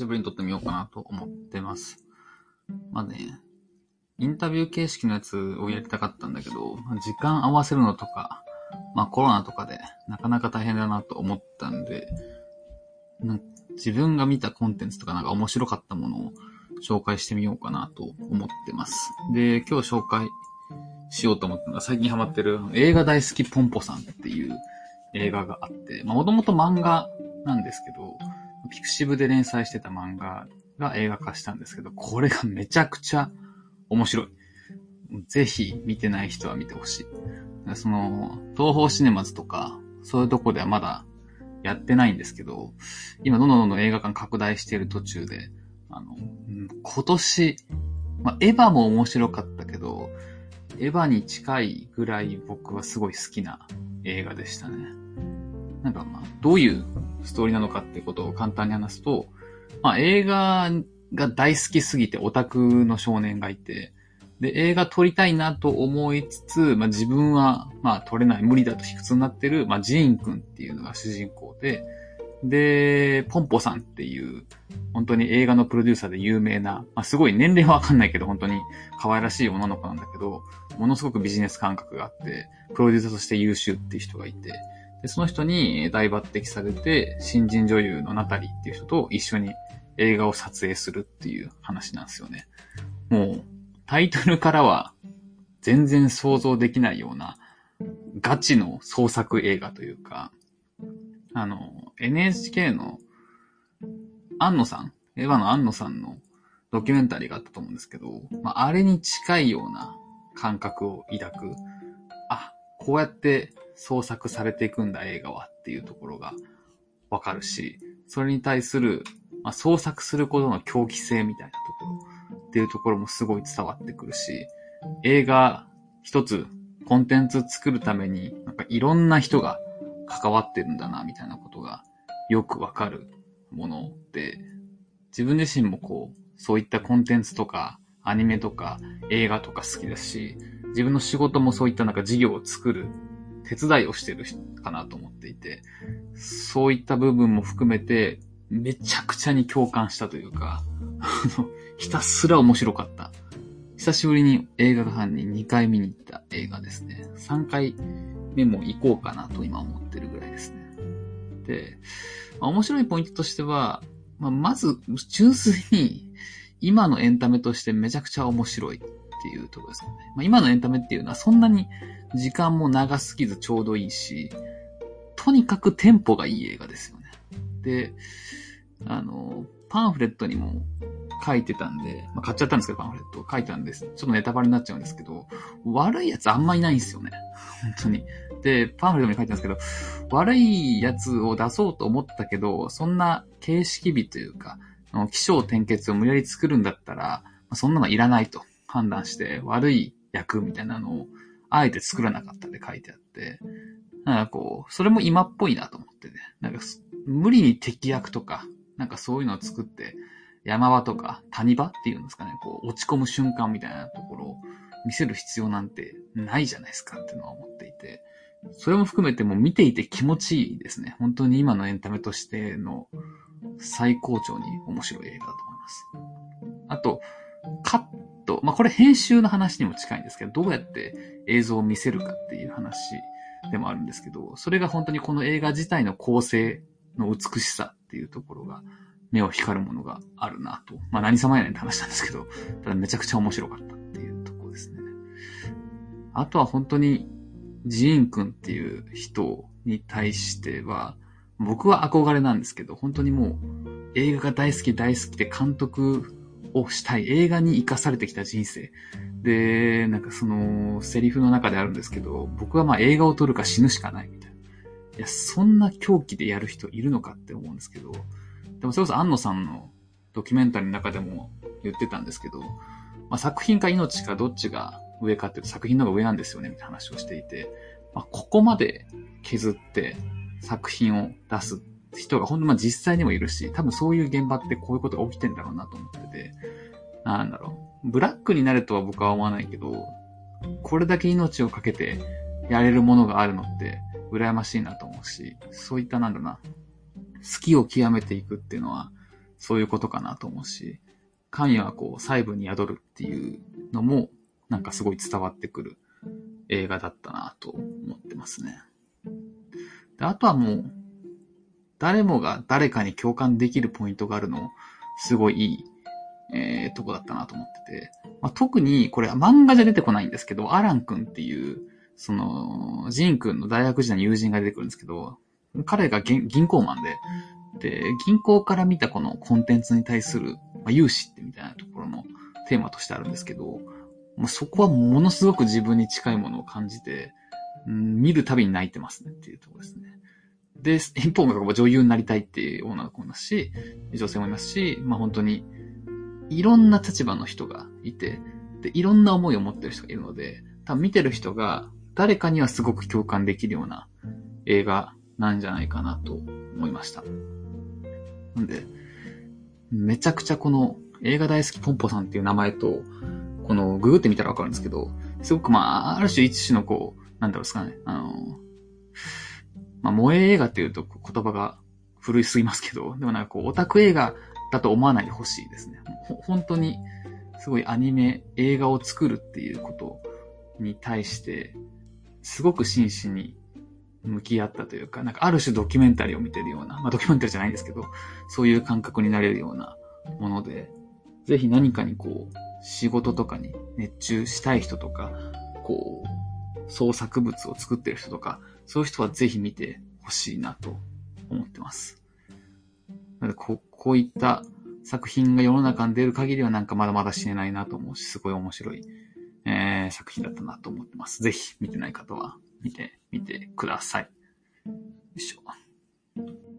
しぶりに撮ってみようかなと思ってます。まあね、インタビュー形式のやつをやりたかったんだけど、時間合わせるのとか、まあコロナとかでなかなか大変だなと思ったんで、なん自分が見たコンテンツとかなんか面白かったものを紹介してみようかなと思ってます。で、今日紹介しようと思ったのが最近ハマってる映画大好きポンポさんっていう映画があって、まあもともと漫画なんですけど、ピクシブで連載してた漫画が映画化したんですけど、これがめちゃくちゃ面白い。ぜひ見てない人は見てほしい。その、東方シネマズとか、そういうとこではまだやってないんですけど、今どんどんどんどん映画館拡大している途中で、あの、今年、ま、エヴァも面白かったけど、エヴァに近いぐらい僕はすごい好きな映画でしたね。なんかまあ、どういうストーリーなのかってことを簡単に話すと、まあ映画が大好きすぎてオタクの少年がいて、で、映画撮りたいなと思いつつ、まあ自分は、まあ撮れない、無理だと卑屈になってる、まあジーン君っていうのが主人公で、で、ポンポさんっていう、本当に映画のプロデューサーで有名な、まあすごい年齢はわかんないけど、本当に可愛らしい女の子なんだけど、ものすごくビジネス感覚があって、プロデューサーとして優秀っていう人がいて、で、その人に大抜擢されて、新人女優のナタリーっていう人と一緒に映画を撮影するっていう話なんですよね。もう、タイトルからは全然想像できないようなガチの創作映画というか、あの、NHK の安野さん、エヴァの安野さんのドキュメンタリーがあったと思うんですけど、まあ、あれに近いような感覚を抱く、あ、こうやって創作されていくんだ映画はっていうところがわかるし、それに対する、まあ、創作することの狂気性みたいなところっていうところもすごい伝わってくるし、映画一つコンテンツ作るために、なんかいろんな人が関わってるんだな、みたいなことがよくわかるもので、自分自身もこう、そういったコンテンツとか、アニメとか、映画とか好きですし、自分の仕事もそういったなんか事業を作る、手伝いをしてるかなと思っていて、そういった部分も含めて、めちゃくちゃに共感したというか、あの、ひたすら面白かった。久しぶりに映画館に2回見に行った映画ですね。3回目も行こうかなと今思ってるぐらいですね。で、まあ面白いポイントとしては、まあ、まず、純粋に、今のエンタメとしてめちゃくちゃ面白いっていうところですかね。まあ、今のエンタメっていうのはそんなに時間も長すぎずちょうどいいし、とにかくテンポがいい映画ですよね。で、あの、パンフレットにも書いてたんで、まあ、買っちゃったんですけど、パンフレット書いたんです。ちょっとネタバレになっちゃうんですけど、悪いやつあんまいないんですよね。本当に。で、パンフレットに書いてたんですけど、悪いやつを出そうと思ったけど、そんな形式美というか、気象転結を無理やり作るんだったら、そんなのいらないと判断して、悪い役みたいなのを、あえて作らなかったって書いてあって、なんかこう、それも今っぽいなと思ってね。なんか、無理に敵役とか、なんかそういうのを作って、山場とか谷場っていうんですかね、こう、落ち込む瞬間みたいなところを見せる必要なんてないじゃないですかっていうのは思っていて、それも含めてもう見ていて気持ちいいですね。本当に今のエンタメとしての最高潮に面白い映画だと思います。あと、カット、まあ、これ編集の話にも近いんですけど、どうやって映像を見せるかっていう話でもあるんですけど、それが本当にこの映画自体の構成の美しさっていうところが目を光るものがあるなと。まあ、何様やねんって話なんですけど、ただめちゃくちゃ面白かったっていうところですね。あとは本当にジーン君っていう人に対しては、僕は憧れなんですけど、本当にもう映画が大好き大好きで監督をしたい映画に生かされてきた人生。で、なんかそのセリフの中であるんですけど、僕はまあ映画を撮るか死ぬしかないみたいな。いや、そんな狂気でやる人いるのかって思うんですけど、でもそれこそ安野さんのドキュメンタリーの中でも言ってたんですけど、まあ、作品か命かどっちが上かっていうと作品の方が上なんですよね、みたいな話をしていて、まあ、ここまで削って作品を出す人が本当まあ実際にもいるし、多分そういう現場ってこういうことが起きてんだろうなと思ってて、なんだろう。ブラックになるとは僕は思わないけど、これだけ命をかけてやれるものがあるのって羨ましいなと思うし、そういったなんだな、好きを極めていくっていうのは、そういうことかなと思うし、神はこう細部に宿るっていうのも、なんかすごい伝わってくる映画だったなと思ってますね。であとはもう、誰もが誰かに共感できるポイントがあるの、すごいいい、えー、とこだったなと思ってて。まあ、特に、これは漫画じゃ出てこないんですけど、アラン君っていう、その、ジン君の大学時代の友人が出てくるんですけど、彼が銀行マンで、で、銀行から見たこのコンテンツに対する、まあ、融資ってみたいなところのテーマとしてあるんですけど、まあ、そこはものすごく自分に近いものを感じて、うん、見るたびに泣いてますねっていうところですね。で、一方が女優になりたいっていう女の子もいますし、女性もいますし、まあ本当に、いろんな立場の人がいて、で、いろんな思いを持ってる人がいるので、多分見てる人が誰かにはすごく共感できるような映画なんじゃないかなと思いました。なんで、めちゃくちゃこの映画大好きポンポさんっていう名前と、このググってみたらわかるんですけど、すごくまあ、ある種一種のこう、なんだろうですかね、あの、まあ、萌え映画っていうと言葉が古いすぎますけど、でもなんかこう、オタク映画だと思わないでほしいですね。本当に、すごいアニメ、映画を作るっていうことに対して、すごく真摯に向き合ったというか、なんかある種ドキュメンタリーを見てるような、まあドキュメンタリーじゃないんですけど、そういう感覚になれるようなもので、ぜひ何かにこう、仕事とかに熱中したい人とか、こう、創作物を作ってる人とか、そういう人はぜひ見てほしいなと思ってます。なのでこ、こういった作品が世の中に出る限りはなんかまだまだ死ねないなと思うし、すごい面白い、えー、作品だったなと思ってます。ぜひ見てない方は見てみてください。よいしょ。